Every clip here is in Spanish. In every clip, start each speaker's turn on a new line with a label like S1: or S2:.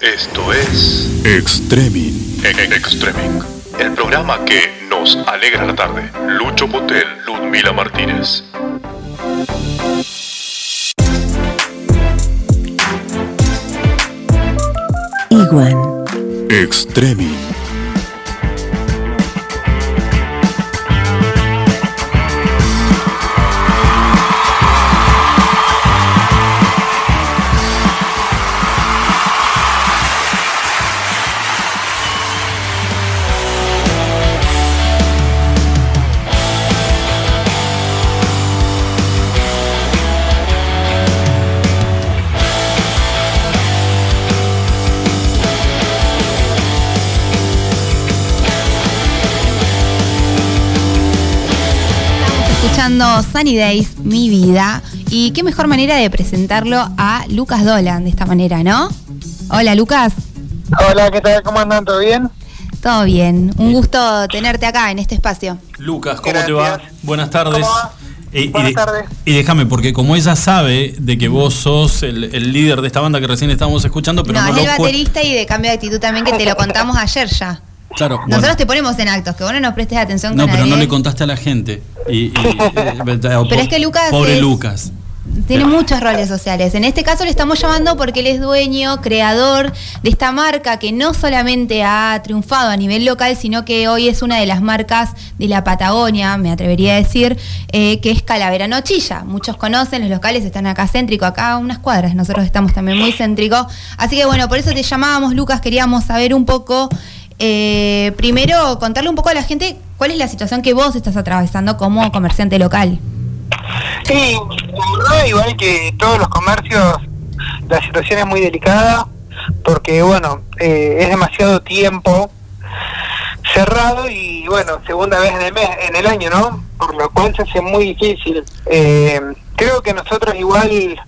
S1: Esto es
S2: Extreming.
S1: E- Extreming, el programa que nos alegra la tarde. Lucho Potel, Ludmila Martínez.
S3: Iguan.
S2: Extreming.
S4: Escuchando Sunny Days, mi vida. Y qué mejor manera de presentarlo a Lucas Dolan de esta manera, ¿no? Hola, Lucas.
S5: Hola, ¿qué tal? ¿Cómo andan? ¿Todo bien?
S4: Todo bien. Un gusto tenerte acá en este espacio.
S6: Lucas, ¿cómo
S5: Gracias.
S6: te va? Buenas tardes.
S5: ¿Cómo va?
S6: Y, y
S5: Buenas
S6: de-
S5: tardes.
S6: y déjame, porque como ella sabe de que vos sos el, el líder de esta banda que recién estábamos escuchando, pero
S4: no,
S6: no,
S4: es el baterista y de cambio de actitud también que te lo contamos ayer ya.
S6: Claro,
S4: Nosotros
S6: bueno.
S4: te ponemos en actos, que vos no nos prestes atención
S6: No,
S4: con
S6: pero no
S4: nadie.
S6: le contaste a la gente. Y, y- eh,
S4: Pero es que Lucas
S6: Pobre
S4: es-
S6: Lucas.
S4: Tiene muchos roles sociales. En este caso le estamos llamando porque él es dueño, creador de esta marca que no solamente ha triunfado a nivel local, sino que hoy es una de las marcas de la Patagonia, me atrevería a decir, eh, que es Calavera Nochilla. Muchos conocen, los locales están acá céntrico, acá a unas cuadras, nosotros estamos también muy céntricos. Así que bueno, por eso te llamábamos, Lucas, queríamos saber un poco, eh, primero contarle un poco a la gente cuál es la situación que vos estás atravesando como comerciante local.
S5: Sí, igual que todos los comercios, la situación es muy delicada porque, bueno, eh, es demasiado tiempo cerrado y, bueno, segunda vez en el, mes, en el año, ¿no? Por lo cual se hace muy difícil. Eh, creo que nosotros igual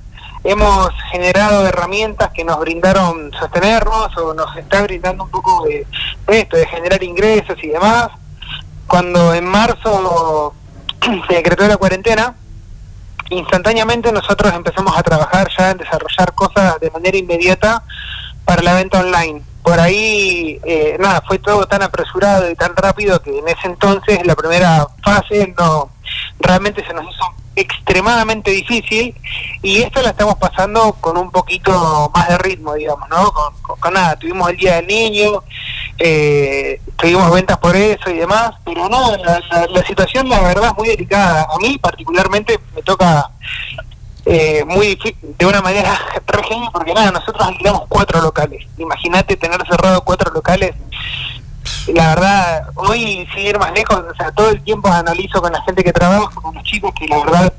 S5: hemos generado herramientas que nos brindaron sostenernos o nos está brindando un poco de esto, de generar ingresos y demás. Cuando en marzo se decretó la cuarentena, instantáneamente nosotros empezamos a trabajar ya en desarrollar cosas de manera inmediata para la venta online. Por ahí, eh, nada, fue todo tan apresurado y tan rápido que en ese entonces, la primera fase, no realmente se nos hizo extremadamente difícil y esto la estamos pasando con un poquito más de ritmo, digamos, ¿no? Con, nada, tuvimos el Día del Niño, eh, tuvimos ventas por eso y demás, pero no, la, la- la situación la verdad es muy delicada. A mí particularmente me toca eh, muy de una manera re porque nada, nosotros alquilamos cuatro locales. Imagínate tener cerrado cuatro locales. La verdad, hoy sin ir más lejos, o sea, todo el tiempo analizo con la gente que trabaja, con los chicos, que la verdad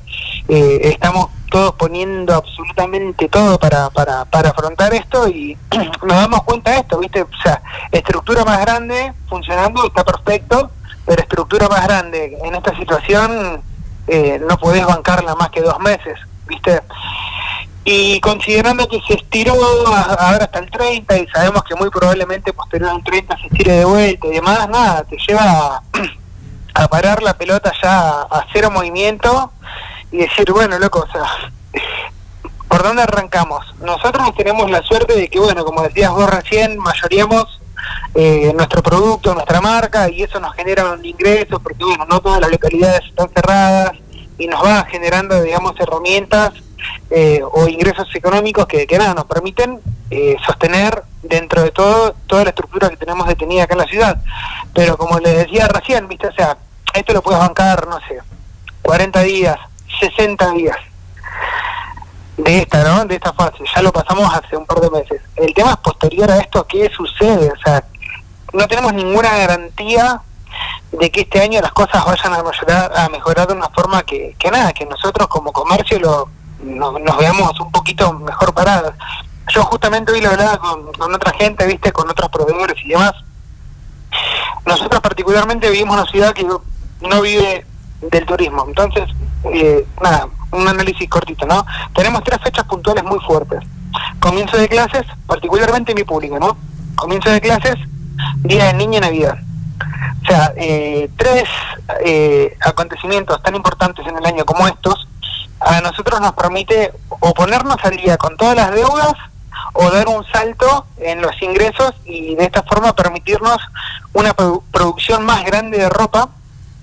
S5: eh, estamos todos poniendo absolutamente todo para, para, para afrontar esto y nos damos cuenta de esto, ¿viste? O sea, estructura más grande, funcionando, está perfecto, pero estructura más grande en esta situación eh, no podés bancarla más que dos meses, ¿viste? Y considerando que se estiró ahora hasta el 30 y sabemos que muy probablemente posterior al 30 se estire de vuelta y demás, nada, te lleva a, parar la pelota ya a cero movimiento y decir, bueno, loco, o sea, ¿por dónde arrancamos? Nosotros tenemos la suerte de que, bueno, como decías vos recién, mayoreamos eh, nuestro producto, nuestra marca, y eso nos genera un ingreso, porque, bueno, no todas las localidades están cerradas, y nos va generando, digamos, herramientas eh, o ingresos económicos que, que nada, nos permiten eh, sostener dentro de todo toda la estructura que tenemos detenida acá en la ciudad. Pero como les decía recién, viste, o sea, esto lo puedes bancar, no sé, 40 días, 60 días de esta, ¿no? De esta fase. Ya lo pasamos hace un par de meses. El tema es posterior a esto, ¿qué sucede? O sea, no tenemos ninguna garantía de que este año las cosas vayan a mejorar, a mejorar de una forma que, que nada, que nosotros como comercio lo, no- nos veamos un poquito mejor parados. Yo justamente hoy lo hablaba con, otra gente, viste, con otros proveedores y demás. Nosotros particularmente vivimos en una ciudad que no- vive del turismo. Entonces, eh, nada, un análisis cortito, ¿no? Tenemos tres fechas puntuales muy fuertes. Comienzo de clases, particularmente mi público, ¿no? Comienzo de clases, Día del Niño y Navidad. O sea, eh, tres eh, acontecimientos tan importantes en el año como estos, a nosotros nos permite o ponernos al día con todas las deudas o dar un salto en los ingresos y de esta forma permitirnos una produ- producción más grande de ropa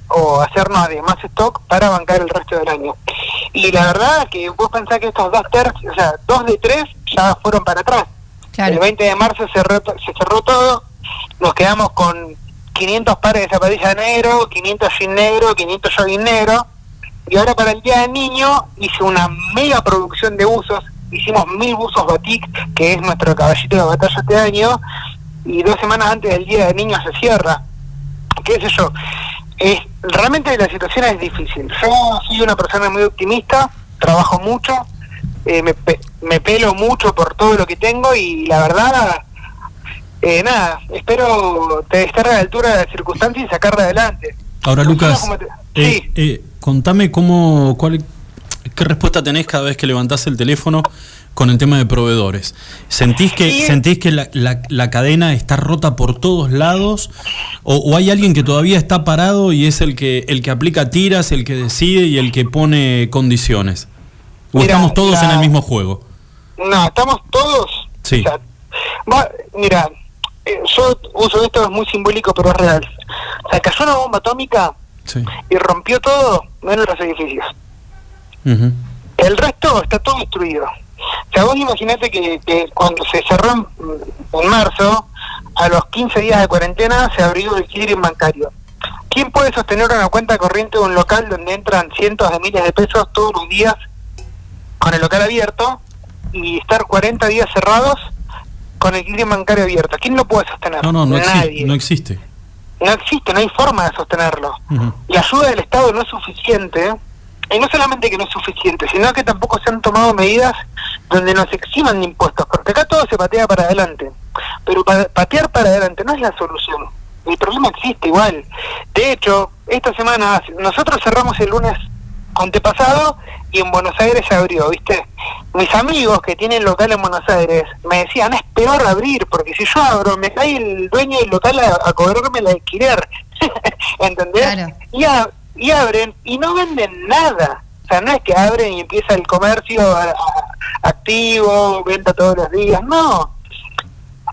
S5: o hacernos de más stock para bancar el resto del año. Y la verdad que vos pensás que estos dos tercios, o sea, dos de tres ya fueron para atrás.
S4: Claro.
S5: El 20 de marzo cerró to- se cerró todo, nos quedamos con 500 pares de zapatillas negro, 500 jean negro, 500 jogging negro, y ahora para el Día del Niño hice una mega producción de buzos, hicimos mil buzos batik, que es nuestro caballito de batalla este año, y dos semanas antes del Día del Niño se cierra. ¿Qué sé yo? Es, realmente la situación es difícil. Yo soy una persona muy optimista, trabajo mucho, eh, me, pe- me pelo mucho por todo lo que tengo y la verdad, eh, nada, espero te- estar a la altura de las circunstancias y sacarla adelante.
S6: Ahora, Lucas,
S5: cómo te-
S6: eh,
S5: sí.
S6: eh, contame cómo, cuál, qué respuesta tenés cada vez que levantás el teléfono con el tema de proveedores. ¿Sentís que,
S5: Sí.
S6: sentís que la, la- la cadena está rota por todos lados? O, o hay alguien que todavía está parado y es el que, el que aplica tiras, el que decide y el que pone condiciones? ¿O
S5: Mira,
S6: estamos todos en el mismo juego?
S5: No, estamos todos.
S6: Sí.
S5: o sea, va- mira, eh, yo uso esto, es muy simbólico, pero es real. O sea, cayó una bomba atómica
S6: Sí.
S5: y rompió todo, menos los edificios. El resto está todo destruido. O sea, vos imaginate que, que cuando se cerró en, en marzo, a los 15 días de cuarentena se abrió el clearing bancario. ¿Quién puede sostener una cuenta corriente de un local donde entran cientos de miles de pesos todos los días con el local abierto y estar 40 días cerrados con el clearing bancario abierto? ¿Quién lo puede sostener?
S6: No, no, no existe.
S5: No existe, no hay forma de sostenerlo. La ayuda del Estado no es suficiente, y no solamente que no es suficiente, sino que tampoco se han tomado medidas donde nos eximan de impuestos, porque acá todo se patea para adelante. Pero pa- patear para adelante no es la solución. El problema existe igual. De hecho, esta semana, nosotros cerramos el lunes antepasado y en Buenos Aires se abrió, ¿viste? Mis amigos que tienen local en Buenos Aires me decían, es peor abrir, porque si yo abro, me cae el dueño del local a, a cobrarme el alquiler. ¿Entendés?
S4: Claro.
S5: Y, a- y abren y no venden nada. O sea, no es que abren y empieza el comercio a- activo, venta todos los días, no.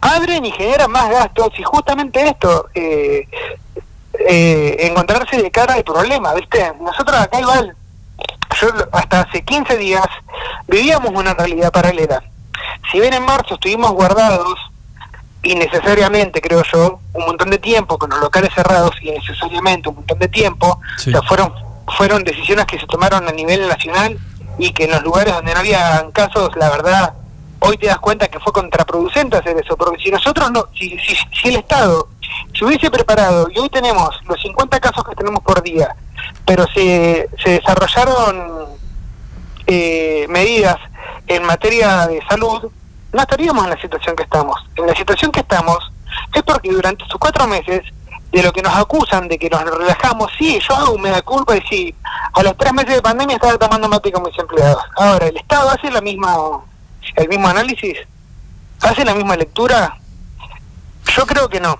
S5: Abren y generan más gastos y justamente esto, eh, eh, encontrarse de cara al problema, ¿viste? Nosotros acá igual, yo hasta hace 15 días vivíamos una realidad paralela. Si bien en marzo estuvimos guardados, innecesariamente creo yo, un montón de tiempo con los locales cerrados, innecesariamente un montón de tiempo,
S6: Sí.
S5: o sea, fueron, fueron decisiones que se tomaron a nivel nacional y que en los lugares donde no había casos, la verdad, hoy te das cuenta que fue contraproducente hacer eso, porque si nosotros no, si, si, si el Estado se hubiese preparado y hoy tenemos los 50 casos que tenemos por día, pero se, se desarrollaron eh, medidas en materia de salud, no estaríamos en la situación que estamos. En la situación que estamos es porque durante estos cuatro meses, de lo que nos acusan de que nos relajamos, sí, yo hago un mea culpa y sí, a los tres meses de pandemia estaba tomando mate con mis empleados. Ahora, ¿el Estado hace la misma, el mismo análisis? ¿Hace la misma lectura? Yo creo que no.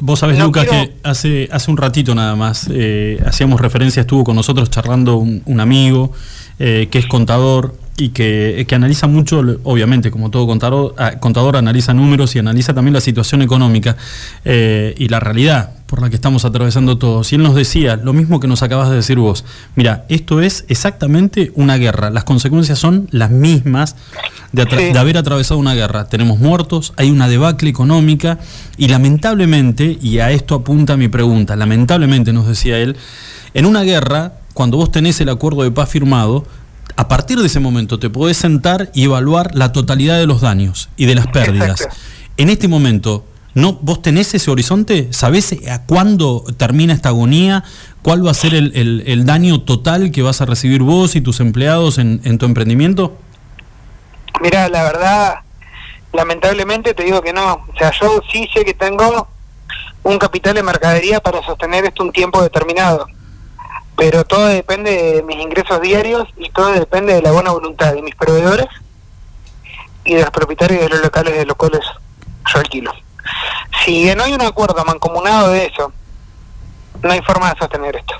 S6: Vos sabés,
S5: No
S6: Lucas,
S5: quiero-
S6: que hace, hace un ratito nada más eh, hacíamos referencia, estuvo con nosotros charlando un, un amigo eh, que es contador y que, que analiza mucho, obviamente, como todo contador, ah, contador analiza números y analiza también la situación económica eh, y la realidad por la que estamos atravesando todos. Y él nos decía lo mismo que nos acabas de decir vos. Mira, esto es exactamente una guerra. Las consecuencias son las mismas de,
S5: Sí.
S6: de haber atravesado una guerra. Tenemos muertos, hay una debacle económica y lamentablemente, y a esto apunta mi pregunta, lamentablemente nos decía él, en una guerra, cuando vos tenés el acuerdo de paz firmado, a partir de ese momento te podés sentar y evaluar la totalidad de los daños y de las pérdidas.
S5: Exacto.
S6: En este momento, ¿no, ¿vos tenés ese horizonte? ¿Sabés a cuándo termina esta agonía? ¿Cuál va a ser el, el- el daño total que vas a recibir vos y tus empleados en, en tu emprendimiento?
S5: Mira, la verdad, lamentablemente te digo que no. O sea, yo sí sé que tengo un capital de mercadería para sostener esto un tiempo determinado. Pero todo depende de mis ingresos diarios y todo depende de la buena voluntad de mis proveedores y de los propietarios de los locales de los cuales yo alquilo. Si no hay un acuerdo mancomunado de eso, no hay forma de sostener esto.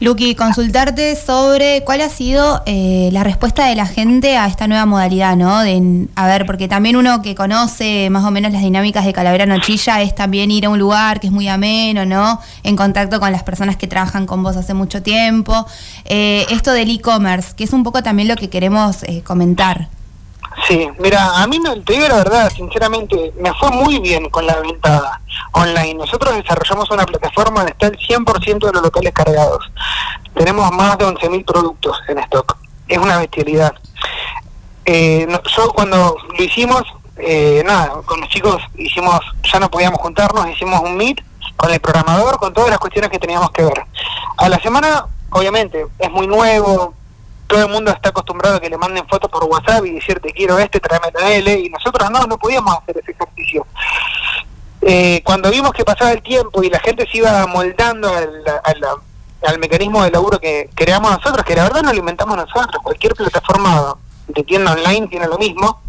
S4: Luqui, consultarte sobre cuál ha sido eh, la respuesta de la gente a esta nueva modalidad, ¿no? De, a ver, porque también uno que conoce más o menos las dinámicas de Calavera Nochilla es también ir a un lugar que es muy ameno, ¿no? En contacto con las personas que trabajan con vos hace mucho tiempo. Eh, esto del e-commerce, que es un poco también lo que queremos eh, comentar.
S5: Sí, mira, a mí no, te digo la verdad, sinceramente, me fue muy bien con la venta online. Nosotros desarrollamos una plataforma donde está el 100% de los locales cargados. Tenemos más de 11.000 productos en stock. Es una bestialidad. Eh, yo cuando lo hicimos, eh, nada, con los chicos hicimos, ya no podíamos juntarnos, hicimos un meet con el programador, con todas las cuestiones que teníamos que ver. A la semana, obviamente, es muy nuevo, todo el mundo está acostumbrado a que le manden fotos por WhatsApp y decirte quiero este, tráeme la L, y nosotros no, no podíamos hacer ese ejercicio. Eh, cuando vimos que pasaba el tiempo y la gente se iba moldando al, al, mecanismo de laburo que creamos nosotros, que la verdad no lo inventamos nosotros, cualquier plataforma de tienda online tiene lo mismo,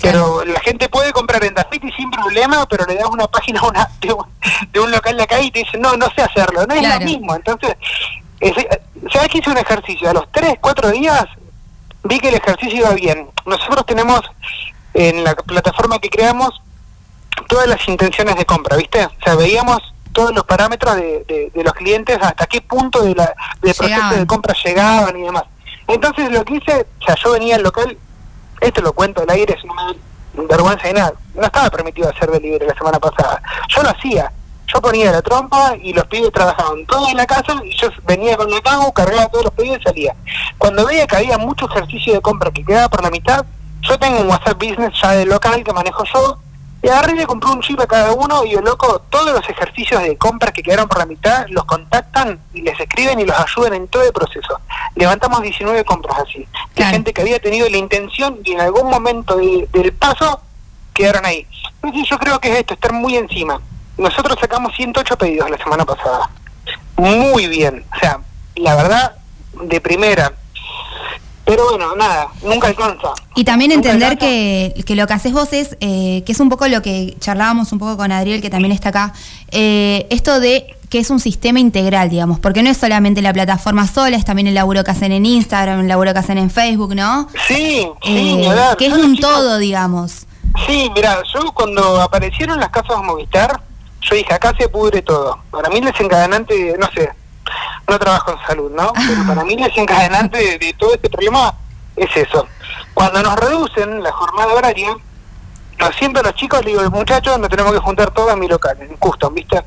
S5: pero la gente puede comprar en Dafiti sin problema, pero le das una página una, de, un, local de acá y te dice, no, no sé hacerlo, no es lo mismo. Entonces, ¿Sabes que hice un ejercicio? A los 3, 4 días vi que el ejercicio iba bien. Nosotros tenemos en la plataforma que creamos todas las intenciones de compra, ¿viste? O sea, veíamos todos los parámetros de, los clientes, hasta qué punto de la, del proceso de compra llegaban y demás. Entonces lo que hice, o sea, yo venía al local, esto lo cuento al aire, es una vergüenza de nada, no estaba permitido hacer delivery la semana pasada, yo lo hacía, yo ponía la trompa y los pibes trabajaban todos en la casa y yo venía con el pago, cargaba todos los pibes y salía. Cuando veía que había mucho ejercicio de compra que quedaba por la mitad, yo tengo un WhatsApp Business ya del local que manejo yo, y agarré y le compré un chip a cada uno y yo loco, todos los ejercicios de compra que quedaron por la mitad los contactan y les escriben y los ayudan en todo el proceso. Levantamos 19 compras así, de gente que había tenido la intención y en algún momento del paso quedaron ahí. Entonces yo creo que es esto, estar muy encima. Nosotros sacamos 108 pedidos la semana pasada. Muy bien. O sea, la verdad, de primera. Pero bueno, nada, nunca alcanza.
S4: Y también entender que, que, lo que haces vos es, eh, que es un poco lo que charlábamos un poco con Adriel, que también está acá, eh, esto de que es un sistema integral, digamos, porque no es solamente la plataforma sola, es también el laburo que hacen en Instagram, el laburo que hacen en Facebook, ¿no?
S5: Sí, sí,
S4: eh, Que es un todo, digamos.
S5: Sí, mira, yo cuando aparecieron las casas Movistar, yo dije, acá se pudre todo. Para mí el desencadenante, no sé, no trabajo en salud, ¿no? Pero para mí el desencadenante de, todo este problema es eso. Cuando nos reducen la jornada horaria, lo siento a los chicos, le digo, muchachos, nos tenemos que juntar todos en mi local, en Custom, ¿viste?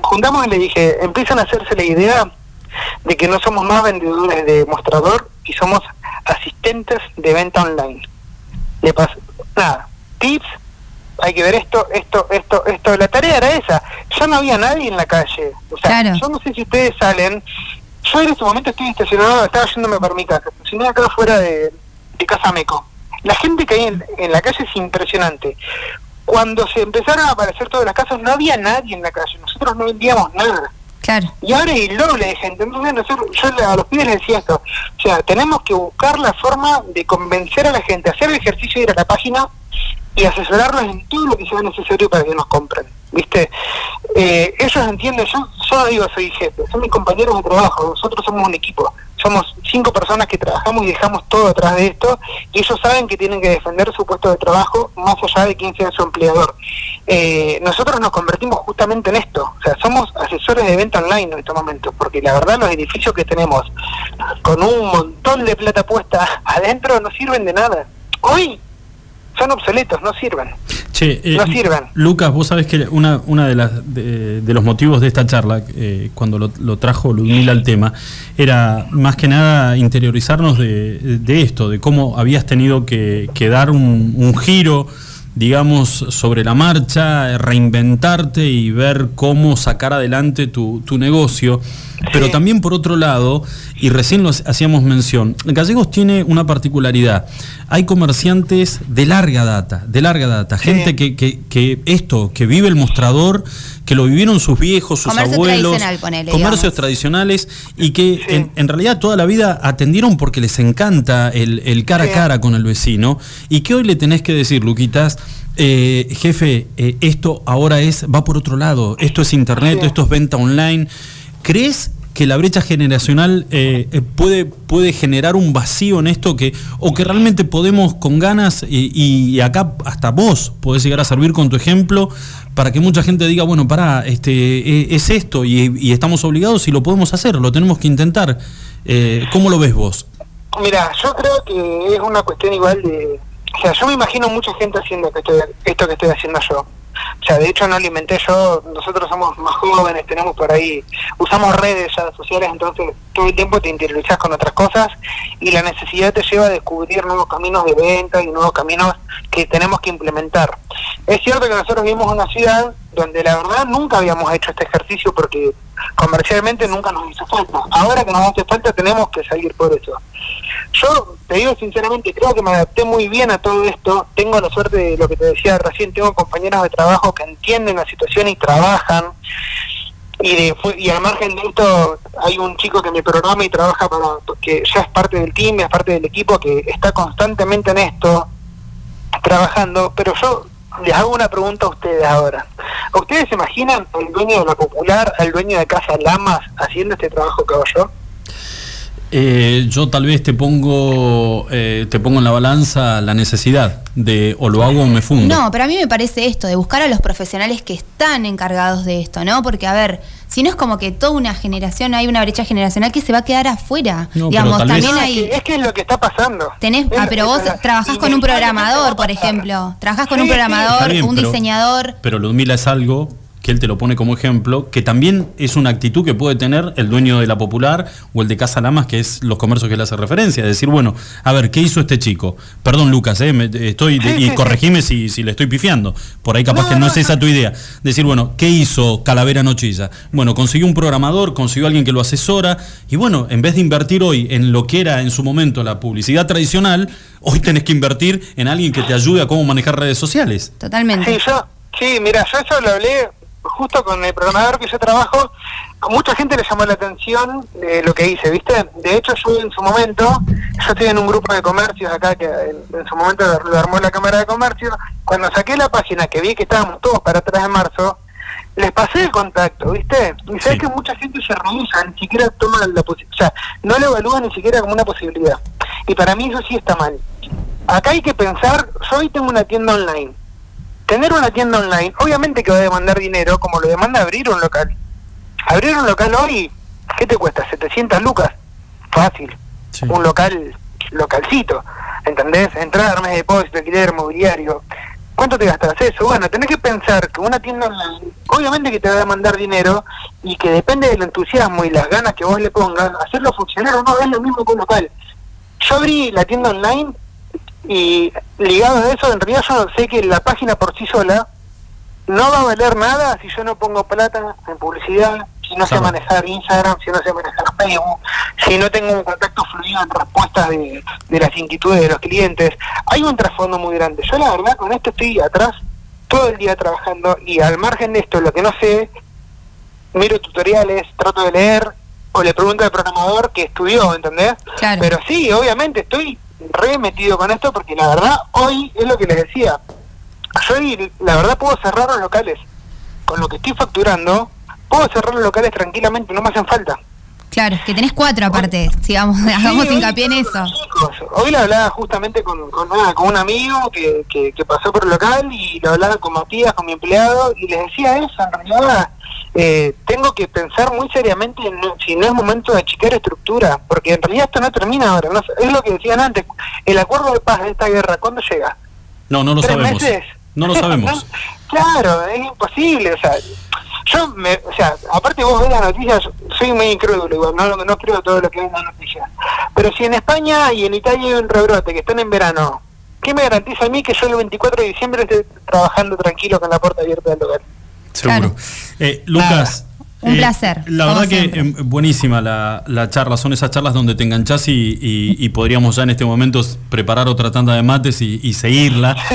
S5: Juntamos y le dije, empiezan a hacerse la idea de que no somos más vendedores de mostrador y somos asistentes de venta online. Le paso, nada, tips hay que ver esto, esto, esto, esto. La tarea era esa. Ya no había nadie en la calle. O sea, yo no sé si ustedes salen. Yo en este momento estoy estacionado, estaba yéndome por mi casa, estacioné acá afuera de, de Casa Meco. La gente que hay en, la calle es impresionante. Cuando se empezaron a aparecer todas las casas, no había nadie en la calle. Nosotros no vendíamos nada.
S4: Claro.
S5: Y ahora hay doble de gente. Entonces nosotros, yo a los pibes les decía esto. O sea, tenemos que buscar la forma de convencer a la gente, hacer el ejercicio de ir a la página y asesorarlos en todo lo que sea necesario para que nos compren. ¿Viste? Eh, ellos entienden, yo, yo digo soy jefe, son mis compañeros de trabajo, nosotros somos un equipo, somos cinco personas que trabajamos y dejamos todo atrás de esto, y ellos saben que tienen que defender su puesto de trabajo más allá de quién sea su empleador. Eh, nosotros nos convertimos justamente en esto, o sea, somos asesores de venta online en este momento, porque la verdad los edificios que tenemos con un montón de plata puesta adentro no sirven de nada. Hoy son obsoletos, no sirven.
S6: Che, eh, no sirven. Lucas, vos sabés que una, una de, las, de, los motivos de esta charla, eh, cuando lo, trajo Ludmila al tema, era más que nada interiorizarnos de, esto, de cómo habías tenido que, dar un, giro digamos, sobre la marcha, reinventarte y ver cómo sacar adelante tu, tu negocio. Pero también por otro lado, y recién lo hacíamos mención, Gallegos tiene una particularidad. Hay comerciantes de larga data, de larga data, gente que, que, esto, que vive el mostrador, que lo vivieron sus viejos, sus abuelos, comercios tradicionales, y que en, realidad toda la vida atendieron porque les encanta el, cara a cara con el vecino, y que hoy le tenés que decir, Luquitas, eh, jefe, eh, esto ahora es, va por otro lado, esto es internet, esto es venta online. ¿Crees que la brecha generacional eh, eh, puede, puede generar un vacío en esto que, o que realmente podemos con ganas, y, acá hasta vos podés llegar a servir con tu ejemplo para que mucha gente diga, bueno, pará, este, e, es esto y, estamos obligados y lo podemos hacer, lo tenemos que intentar. Eh, ¿Cómo lo ves vos?
S5: Mira, yo creo que es una cuestión igual de... O sea, yo me imagino mucha gente haciendo esto que estoy haciendo yo. O sea, de hecho no lo inventé yo, nosotros somos más jóvenes, tenemos por ahí, usamos redes ya sociales, entonces todo el tiempo te interiorizas con otras cosas y la necesidad te lleva a descubrir nuevos caminos de venta y nuevos caminos que tenemos que implementar. Es cierto que nosotros vivimos en una ciudad donde la verdad nunca habíamos hecho este ejercicio porque comercialmente nunca nos hizo falta. Ahora que nos hace falta tenemos que salir por eso. Yo te digo sinceramente, creo que me adapté muy bien a todo esto. Tengo la suerte de lo que te decía recién, tengo compañeros de trabajo que entienden la situación y trabajan. Y, de, y al margen de esto, hay un chico que me programa y trabaja para, que ya es parte del team, es parte del equipo, que está constantemente en esto, trabajando. Pero yo les hago una pregunta a ustedes ahora. ¿Ustedes se imaginan al dueño de la popular, al dueño de Casa Lamas, haciendo este trabajo que hago yo?
S6: Eh, yo tal vez te pongo, eh, te pongo en la balanza la necesidad de o lo hago o me fundo.
S4: No, pero a mí me parece esto, de buscar a los profesionales que están encargados de esto, ¿no? Porque, a ver, si no es como que toda una generación, hay una brecha generacional que se va a quedar afuera.
S6: No, pero
S4: Digamos,
S6: tal vez-
S4: también
S5: No, es,
S4: hay...
S5: que, es que es lo que está pasando.
S4: Tenés,
S5: Es
S4: ah, pero vos trabajás con un programador,
S5: a
S4: por ejemplo. Trabajás con
S5: Sí,
S4: un programador,
S6: bien,
S4: un
S6: pero-
S4: diseñador.
S6: Pero Ludmila es algo que él te lo pone como ejemplo, que también es una actitud que puede tener el dueño de la Popular o el de Casa Lamas, que es los comercios que le hace referencia. Decir, bueno, a ver, ¿qué hizo este chico? Perdón, Lucas, eh, me- estoy
S5: Sí,
S6: y corregime si, si le estoy pifiando. Por ahí capaz
S5: No,
S6: que no,
S5: no,
S6: es esa tu idea. Decir, bueno, ¿qué hizo Calavera Nochilla? Bueno, consiguió un programador, consiguió alguien que lo asesora, y bueno, en vez de invertir hoy en lo que era en su momento la publicidad tradicional, hoy tenés que invertir en alguien que te ayude a cómo manejar redes sociales.
S4: Totalmente.
S5: Sí, yo, sí, mira, yo eso lo hablé justo con el programador que yo trabajo. A mucha gente le llamó la atención de lo que hice, ¿viste? De hecho, yo en su momento, yo estoy en un grupo de comercios acá que en, en su momento lo, armó la Cámara de Comercio. Cuando saqué la página que vi que estábamos todos para 3 de marzo, les pasé el contacto, ¿viste? Y sabes
S6: Sí.
S5: que mucha gente se rehúsa, ni siquiera toma la posibilidad, o sea, no lo evalúa ni siquiera como una posibilidad. Y para mí eso sí está mal. Acá hay que pensar, yo hoy tengo una tienda online. Tener una tienda online, obviamente que va a demandar dinero, como lo demanda abrir un local. Abrir un local hoy, ¿qué te cuesta? 700 lucas. Fácil.
S6: Sí.
S5: Un local, localcito. ¿Entendés? Entrar, mes de depósito, alquiler, mobiliario. ¿Cuánto te gastas eso? Bueno, tenés que pensar que una tienda online, obviamente que te va a demandar dinero y que depende del entusiasmo y las ganas que vos le pongas, hacerlo funcionar o no es lo mismo que un local. Yo abrí la tienda online y ligado a eso, en realidad yo sé que la página por sí sola no va a valer nada si yo no pongo plata en publicidad, si no sé manejar Instagram, si no sé manejar Facebook, si no tengo un contacto fluido en respuestas de, de las inquietudes de los clientes. Hay un trasfondo muy grande. Yo la verdad con esto estoy atrás todo el día trabajando y al margen de esto, lo que no sé, miro tutoriales, trato de leer o le pregunto al programador que estudió, ¿entendés?
S4: Claro.
S5: Pero sí, obviamente estoy re metido con esto porque la verdad hoy es lo que les decía. Yo hoy, la verdad puedo cerrar los locales. Con lo que estoy facturando, puedo cerrar los locales tranquilamente, no me hacen falta.
S4: Claro, que tenés cuatro aparte, sigamos, hagamos
S5: Sí, hoy
S4: hincapié en eso.
S5: chicos. Hoy la hablaba justamente con, con, nada, con un amigo que, que, que pasó por el local y lo hablaba con Matías, con mi empleado, y les decía eso, en realidad eh, tengo que pensar muy seriamente en si no es momento de achicar estructura, porque en realidad esto no termina ahora, no es lo que decían antes, el acuerdo de paz de esta guerra, ¿cuándo llega?
S6: No, no lo
S5: ¿Tres
S6: sabemos.
S5: meses?
S6: No lo sabemos.
S5: Claro, es imposible, o sea, yo, me, o sea, aparte vos ves las noticias, soy muy incrédulo igual, no, no creo todo lo que ven en las noticias, pero si en España y en Italia hay un rebrote que están en verano, ¿qué me garantiza a mí que yo el 24 de diciembre esté trabajando tranquilo con la puerta abierta del lugar?
S6: Seguro.
S4: Claro.
S6: Eh, Lucas.
S4: Un
S6: eh,
S4: placer,
S6: La verdad que eh, buenísima la, la charla. Son esas charlas donde te enganchás y, y- y podríamos ya en este momento preparar otra tanda de mates y, y seguirla.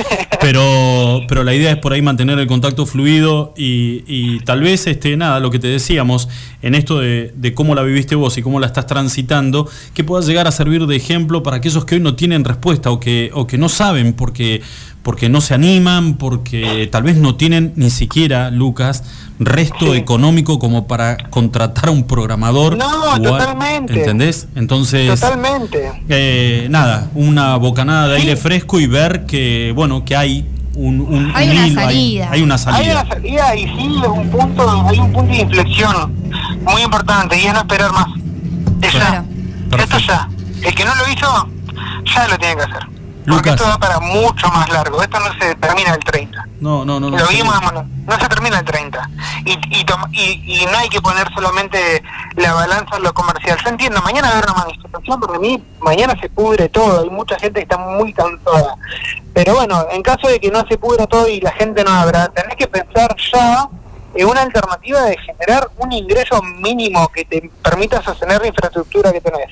S6: Pero, pero la idea es por ahí mantener el contacto fluido y, y tal vez, este, nada, lo que te decíamos en esto de, de cómo la viviste vos y cómo la estás transitando, que pueda llegar a servir de ejemplo para aquellos que hoy no tienen respuesta o que, o que no saben porque, porque no se animan, porque tal vez no tienen ni siquiera, Lucas, resto
S5: Sí.
S6: económico como para contratar a un programador.
S5: No,
S6: a-
S5: totalmente.
S6: ¿Entendés? Entonces,
S5: Totalmente.
S6: eh, nada, una bocanada de
S5: Sí.
S6: aire fresco y ver que, bueno, que hay un, un-
S4: Hay
S6: un
S4: una
S6: hilo, hay-
S4: salida.
S6: Hay, una
S5: Hay
S6: salida.
S5: una salida y sí, es un punto, hay un punto de inflexión muy importante y es no esperar más. Es ya. Esto ya. El que no lo hizo, ya lo tiene que hacer. Porque
S6: Lucas.
S5: esto va para mucho más largo. Esto no se termina el 30.
S6: No, no, no. no
S5: lo
S6: sí.
S5: vimos, hermano. No se termina el 30. Y, y, y, y no hay que poner solamente la balanza en lo comercial. Yo entiendo, mañana va a haber una manifestación, porque a mí mañana se pudre todo. Hay mucha gente que está muy cansada. Pero bueno, en caso de que no se pudra todo y la gente no abra, tenés que pensar ya en una alternativa de generar un ingreso mínimo que te permita sostener la infraestructura que tenés.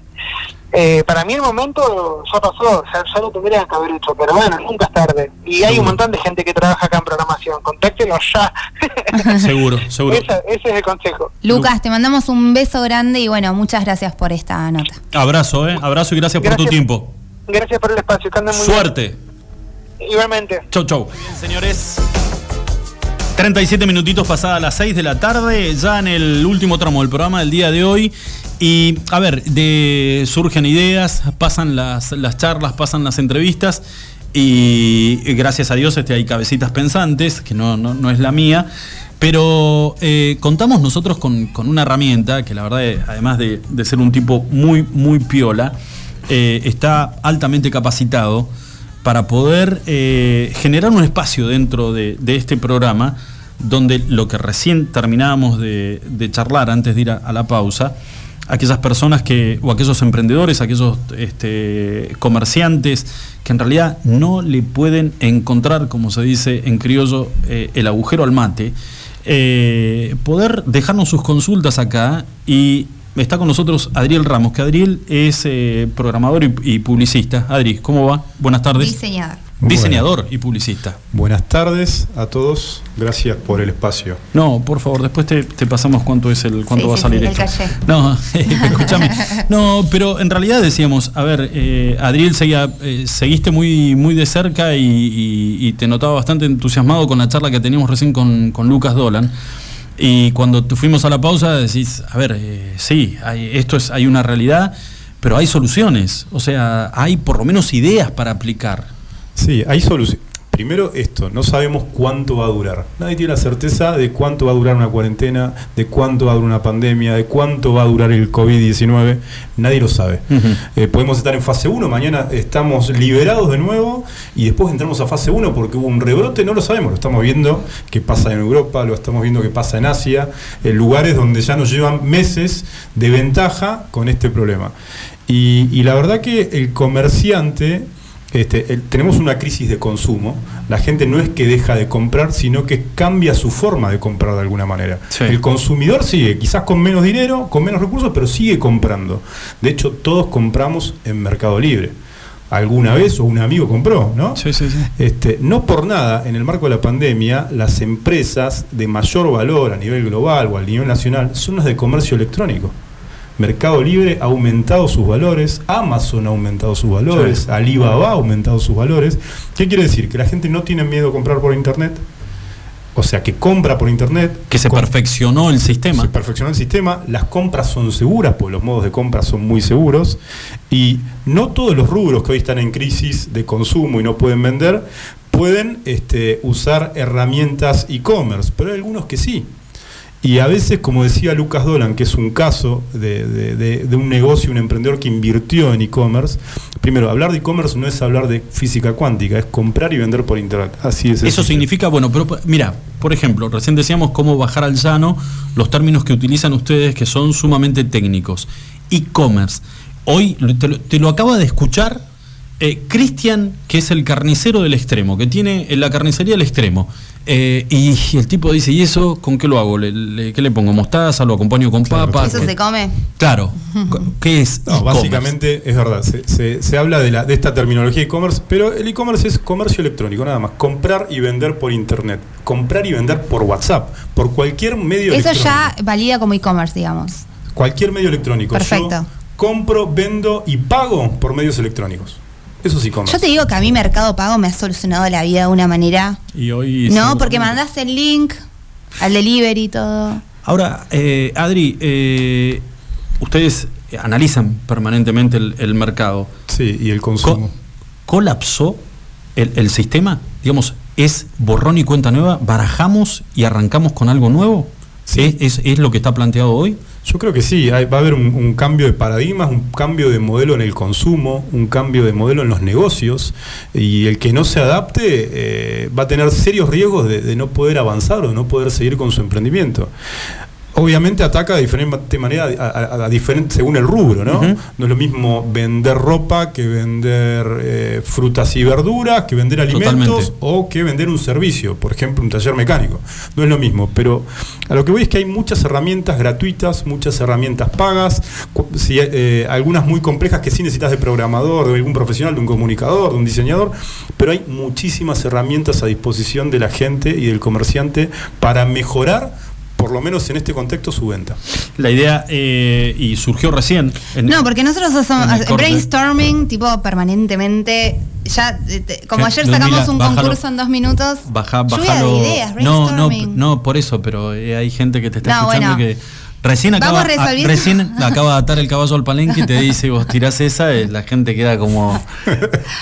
S5: Eh, para mí el momento ya pasó, ya, ya lo tendría que haber hecho, pero bueno, nunca es tarde. Y hay un montón de gente que trabaja acá en programación, contáctelos ya.
S6: Seguro, seguro.
S5: Esa- ese es el consejo.
S4: Lucas, te mandamos un beso grande y bueno, muchas gracias por esta nota.
S6: Abrazo, ¿eh? Abrazo y gracias, por tu tiempo.
S5: Gracias por el espacio, que anden muy
S6: Suerte.
S5: bien. Igualmente.
S6: Chau, chau. Bien, señores. 37 minutitos pasadas las 6 de la tarde, ya en el último tramo del programa del día de hoy. Y a ver, surgen ideas, pasan las, las charlas, pasan las entrevistas. Y gracias a Dios este, hay cabecitas pensantes, que no, no- no es la mía. Pero eh, contamos nosotros con, con una herramienta que la verdad, además de, de ser un tipo muy, muy piola, eh, está altamente capacitado para poder eh, generar un espacio dentro de, este programa donde lo que recién terminábamos de, charlar antes de ir a, a la pausa, aquellas personas que, o aquellos emprendedores, aquellos este, comerciantes que en realidad no le pueden encontrar, como se dice en criollo, eh, el agujero al mate, eh, poder dejarnos sus consultas acá y está con nosotros Adriel Ramos, que Adriel es eh, programador y, y publicista. Adri, ¿cómo va? Buenas tardes.
S4: Diseñador.
S6: Diseñador y publicista.
S3: Buenas tardes a todos, gracias por el espacio.
S6: No, por favor, después te, te pasamos cuánto es el cuánto
S4: Sí,
S6: va a salir
S4: sí, el
S6: esto. No, escúchame. No, pero en realidad decíamos, a ver, eh, Adriel seguía, eh, seguiste muy, muy de cerca y, y- y te notaba bastante entusiasmado con la charla que teníamos recién con, con Lucas Dolan. Y cuando fuimos a la pausa decís, a ver, eh, sí, hay, esto es, hay una realidad, pero hay soluciones. O sea, hay por lo menos ideas para aplicar.
S3: Sí, hay solución. Primero esto, no sabemos cuánto va a durar. Nadie tiene la certeza de cuánto va a durar una cuarentena, de cuánto va a durar una pandemia, de cuánto va a durar el COVID-19. Nadie lo sabe. Eh, podemos estar en fase 1, mañana estamos liberados de nuevo y después entramos a fase 1 porque hubo un rebrote, no lo sabemos, lo estamos viendo que pasa en Europa, lo estamos viendo que pasa en Asia, en lugares donde ya nos llevan meses de ventaja con este problema. Y, y la verdad que el comerciante, este, el- tenemos una crisis de consumo, la gente no es que deja de comprar, sino que cambia su forma de comprar de alguna manera.
S6: Sí.
S3: El consumidor sigue, quizás con menos dinero, con menos recursos, pero sigue comprando. De hecho, todos compramos en Mercado Libre. Alguna vez o un amigo compró, ¿no?
S6: Sí, sí, sí.
S3: Este, no por nada, en el marco de la pandemia, las empresas de mayor valor a nivel global o a nivel nacional son las de comercio electrónico. Mercado Libre ha aumentado sus valores, Amazon ha aumentado sus valores,
S6: Sí.
S3: Alibaba ha aumentado sus valores. ¿Qué quiere decir? Que la gente no tiene miedo a comprar por internet, o sea, que compra por internet.
S6: Que se perfeccionó el sistema.
S3: se perfeccionó el sistema, las compras son seguras, porque los modos de compra son muy seguros, y no todos los rubros que hoy están en crisis de consumo y no pueden vender, pueden este, usar herramientas e-commerce, pero hay algunos que sí. Y a veces, como decía Lucas Dolan, que es un caso de, de- de- de un negocio, un emprendedor que invirtió en e-commerce, primero, hablar de e-commerce no es hablar de física cuántica, es comprar y vender por internet. Así es.
S6: Eso significa, bueno, pero mira, por ejemplo, recién decíamos cómo bajar al llano los términos que utilizan ustedes que son sumamente técnicos. E-commerce. Hoy lo- te lo, te lo acaba de escuchar eh, Cristian, que es el carnicero del extremo, que tiene en la carnicería del extremo. Eh, y el tipo dice, ¿y eso con qué lo hago? ¿Le, le- qué le pongo? ¿Mostaza? ¿Lo acompaño con
S3: Claro,
S6: papas?
S4: ¿Eso se come?
S6: Claro. ¿Qué es?
S3: No, básicamente es verdad, se, se- se habla de, la, de esta terminología e-commerce, pero el e-commerce es comercio electrónico, nada más. Comprar y vender por internet, comprar y vender por WhatsApp, por cualquier medio
S4: Eso
S3: electrónico.
S4: ya valida como e-commerce, digamos.
S3: Cualquier medio electrónico.
S4: Perfecto.
S3: Yo compro, vendo y pago por medios electrónicos. Eso es e-commerce.
S4: Yo te digo que a mí Mercado Pago me ha solucionado la vida de una manera.
S6: Y hoy
S4: No, porque mandás el link, al delivery y todo.
S6: Ahora, eh, Adri, eh, ustedes analizan permanentemente el, el mercado.
S3: Sí, y el
S6: Co-
S3: consumo.
S6: ¿Colapsó el, el sistema? Digamos, ¿es borrón y cuenta nueva? ¿Barajamos y arrancamos con algo nuevo?
S3: Sí.
S6: ¿Es, es, es lo que está planteado hoy?
S3: Yo creo que sí, va a haber un, un cambio de paradigmas, un cambio de modelo en el consumo, un cambio de modelo en los negocios, y el que no se adapte eh, va a tener serios riesgos de, de no poder avanzar o de no poder seguir con su emprendimiento. Obviamente ataca de diferente manera a, a- a diferente, según el rubro, ¿no? No es lo mismo vender ropa que vender eh, frutas y verduras, que vender alimentos
S6: Totalmente.
S3: o que vender un servicio, por ejemplo, un taller mecánico. No es lo mismo, pero a lo que voy es que hay muchas herramientas gratuitas, muchas herramientas pagas, si, eh, algunas muy complejas que sí necesitas de programador, de algún profesional, de un comunicador, de un diseñador, pero hay muchísimas herramientas a disposición de la gente y del comerciante para mejorar, lo menos en este contexto, su venta.
S6: La idea, eh, y surgió recién. en-
S4: No, porque nosotros hacemos
S6: corte.
S4: brainstorming, tipo permanentemente. Ya, eh, te- como ayer sacamos un
S6: bájalo.
S4: concurso en dos minutos.
S6: Baja, bájalo.
S4: de ideas,
S6: no, no, no, por eso, pero eh, hay gente que te está
S4: No,
S6: escuchando
S4: bueno.
S6: que recién acaba, a-
S4: resolviendo.
S6: recién acaba de atar el caballo al palenque y te dice, vos tirás esa, eh, la gente queda como.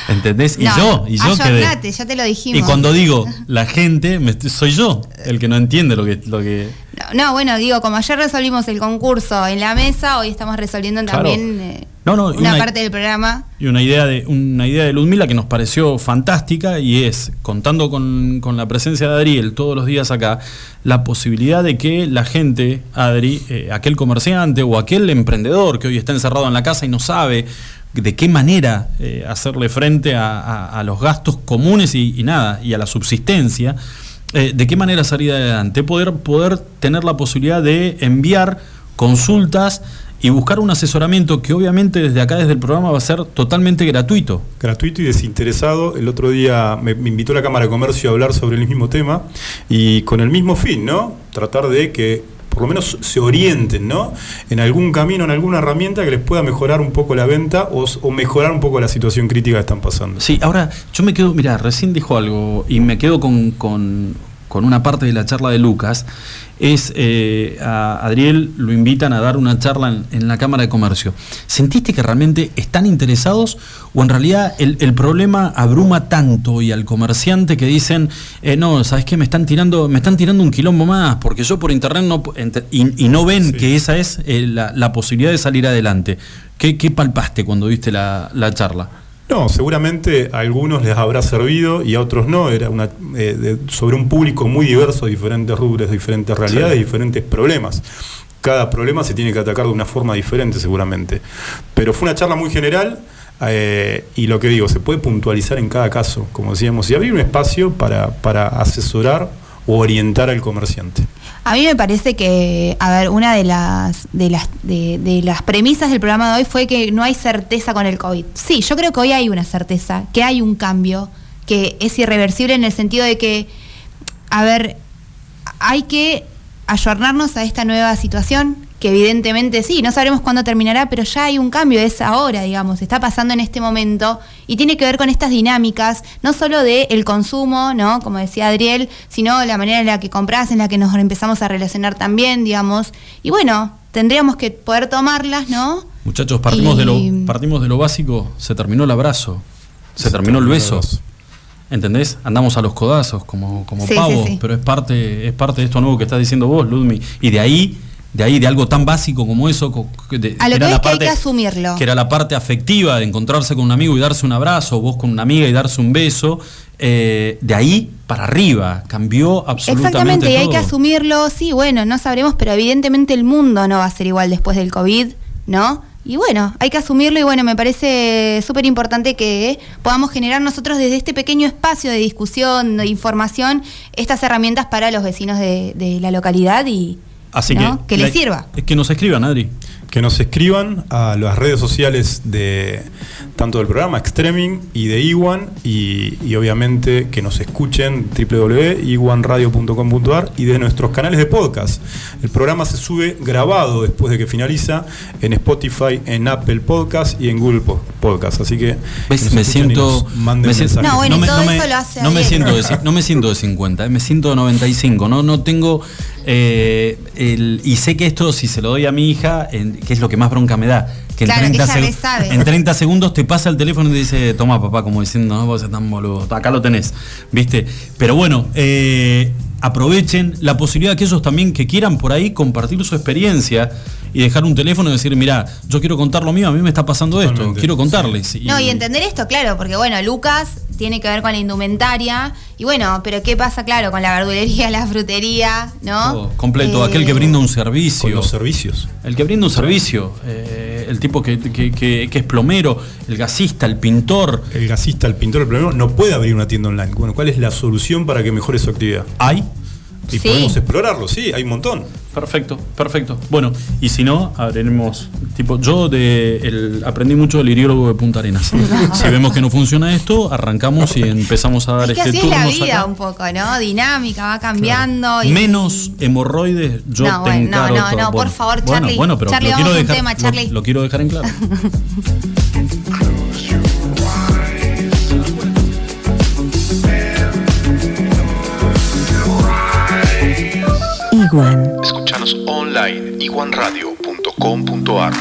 S6: ¿Entendés? Y
S4: No,
S6: yo, y yo quedé.
S4: ya te lo dijimos.
S6: Y cuando digo la gente, me soy yo el que no entiende lo que. Lo que
S4: No, no, bueno, digo, como ayer resolvimos el concurso en la mesa, hoy estamos resolviendo
S6: Claro.
S4: también eh,
S6: No, no, y
S4: una,
S6: una-
S4: parte del programa.
S6: Y una idea de una idea de Ludmila que nos pareció fantástica y es, contando con, con la presencia de Adriel todos los días acá, la posibilidad de que la gente, Adri, eh, aquel comerciante o aquel emprendedor que hoy está encerrado en la casa y no sabe de qué manera eh, hacerle frente a, a- a los gastos comunes y, y nada, y a la subsistencia, eh, de qué manera salir adelante, poder, poder tener la posibilidad de enviar consultas y buscar un asesoramiento que obviamente desde acá, desde el programa, va a ser totalmente gratuito.
S3: gratuito y desinteresado. El otro día me, me invitó la Cámara de Comercio a hablar sobre el mismo tema y con el mismo fin, ¿no? Tratar de que por lo menos se orienten, ¿no? En algún camino, en alguna herramienta que les pueda mejorar un poco la venta o, mejorar un poco la situación crítica que están pasando.
S6: Sí, ahora yo me quedo, mira, recién dijo algo y me quedo con- con una parte de la charla de Lucas. Es eh, a Adriel lo invitan a dar una charla en, en la Cámara de Comercio. ¿Sentiste que realmente están interesados o en realidad el, el problema abruma tanto y al comerciante que dicen, eh, no, sabes qué, me están tirando, me están tirando un quilombo más porque yo por internet no ent- y, y no ven
S3: Sí.
S6: que esa es eh, la, la posibilidad de salir adelante? ¿Qué, qué palpaste cuando viste la, la charla?
S3: No, seguramente a algunos les habrá servido y a otros no. Era una, eh, de- sobre un público muy diverso, diferentes rubros, diferentes realidades,
S6: Sí.
S3: diferentes problemas. Cada problema se tiene que atacar de una forma diferente, seguramente. Pero fue una charla muy general eh, y lo que digo, se puede puntualizar en cada caso, como decíamos, y abrir un espacio para, para asesorar o orientar al comerciante.
S4: A mí me parece que, a ver, una de las, de las, de, las premisas del programa de hoy fue que no hay certeza con el COVID. Sí, yo creo que hoy hay una certeza, que hay un cambio, que es irreversible en el sentido de que, a ver, hay que ayornarnos a esta nueva situación, que evidentemente sí, no sabremos cuándo terminará, pero ya hay un cambio, es ahora, digamos, está pasando en este momento y tiene que ver con estas dinámicas, no solo del el consumo, ¿no? Como decía Adriel, sino la manera en la que compras, en la que nos empezamos a relacionar también, digamos. Y bueno, tendríamos que poder tomarlas, ¿no?
S6: Muchachos, partimos, de lo, partimos de lo básico, se terminó el abrazo, se, terminó el beso. ¿Entendés? Andamos a los codazos como, como
S4: Sí, sí,
S6: pavos,
S4: sí.
S6: pero es parte, es parte de esto nuevo que estás diciendo vos, Ludmi. Y de ahí, de ahí, de algo tan básico como eso, de-
S4: A lo
S6: era
S4: que
S6: la
S4: que hay que asumirlo.
S6: Que era la parte afectiva de encontrarse con un amigo y darse un abrazo, vos con una amiga y darse un beso. eh, de ahí para arriba, cambió absolutamente
S4: Exactamente, y hay que asumirlo, sí, bueno, no sabremos, pero evidentemente el mundo no va a ser igual después del COVID, ¿no? Y bueno, hay que asumirlo y bueno, me parece súper importante que podamos generar nosotros desde este pequeño espacio de discusión, de información, estas herramientas para los vecinos de, de la localidad y
S6: Así
S4: ¿no?
S6: que,
S4: les
S6: la-
S4: sirva.
S6: Que nos escriban, Adri.
S3: que nos escriban a las redes sociales de tanto del programa Extreming y de Iwan y, y obviamente que nos escuchen www.iwanradio.com.ar y de nuestros canales de podcast. El programa se sube grabado después de que finaliza en Spotify, en Apple Podcast y en Google Po- Podcast. Así que, que nos
S6: Me
S3: y
S6: siento.
S3: nos manden
S6: me siento-
S3: mensajes.
S4: No, bueno,
S6: me,
S4: todo
S6: me-
S4: eso lo hace
S6: no me siento de, ci- no me siento de 50, eh, me siento de 95. No, no tengo. Eh, el- y sé que esto, si se lo doy a mi hija, en- que es lo que más bronca me da. Que
S4: Claro, sabe.
S6: en 30 segundos te pasa el teléfono y te dice, toma papá, como diciendo, no, vos sos tan boludo. Acá lo tenés. ¿Viste? Pero bueno, eh, aprovechen la posibilidad que ellos también que quieran por ahí compartir su experiencia y dejar un teléfono y decir, mira, yo quiero contar lo mío, a mí me está pasando esto, quiero contarles.
S4: No, y entender esto, claro, porque bueno, Lucas tiene que ver con la indumentaria. Y bueno, pero ¿qué pasa, claro, con la verdulería, la frutería, ¿no?
S6: Todo completo,
S4: Eh,
S6: aquel que brinda un
S3: Con
S6: servicio.
S3: los servicios.
S6: El que brinda un servicio, eh, el tipo que, que- que- que es plomero, el gasista, el pintor.
S3: El gasista, el pintor, el plomero no puede abrir una tienda online. Bueno, ¿cuál es la solución para que mejore su actividad?
S6: ¿Hay?
S3: Y
S4: Sí.
S3: podemos explorarlo, sí, hay un montón.
S6: Perfecto, perfecto. Bueno, y si no, abriremos. Tipo, yo de el- aprendí mucho del iriólogo de Punta Arenas. si vemos que no funciona esto, arrancamos y empezamos a dar
S4: Es que
S6: este
S4: así es la vida
S6: acá.
S4: un poco, ¿no? Dinámica, va cambiando. y-
S6: Menos hemorroides, yo
S4: No,
S6: te
S4: bueno, no,
S6: encaro
S4: no,
S6: todo.
S4: no, por
S6: Bueno,
S4: favor,
S6: bueno,
S4: Charlie.
S6: Bueno, pero
S4: Charlie,
S6: lo, quiero dejar,
S4: tema,
S6: lo-
S4: Charlie.
S6: lo quiero dejar en claro.
S7: Iguan.
S1: Escuchanos online iguanradio.com.ar